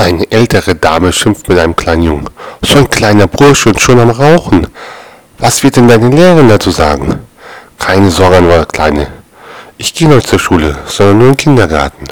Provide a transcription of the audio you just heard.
Eine ältere Dame schimpft mit einem kleinen Jungen. So ein kleiner Bursche und schon am Rauchen. Was wird denn deine Lehrerin dazu sagen? Keine Sorge, Kleine. Ich gehe nicht zur Schule, sondern nur in den Kindergarten.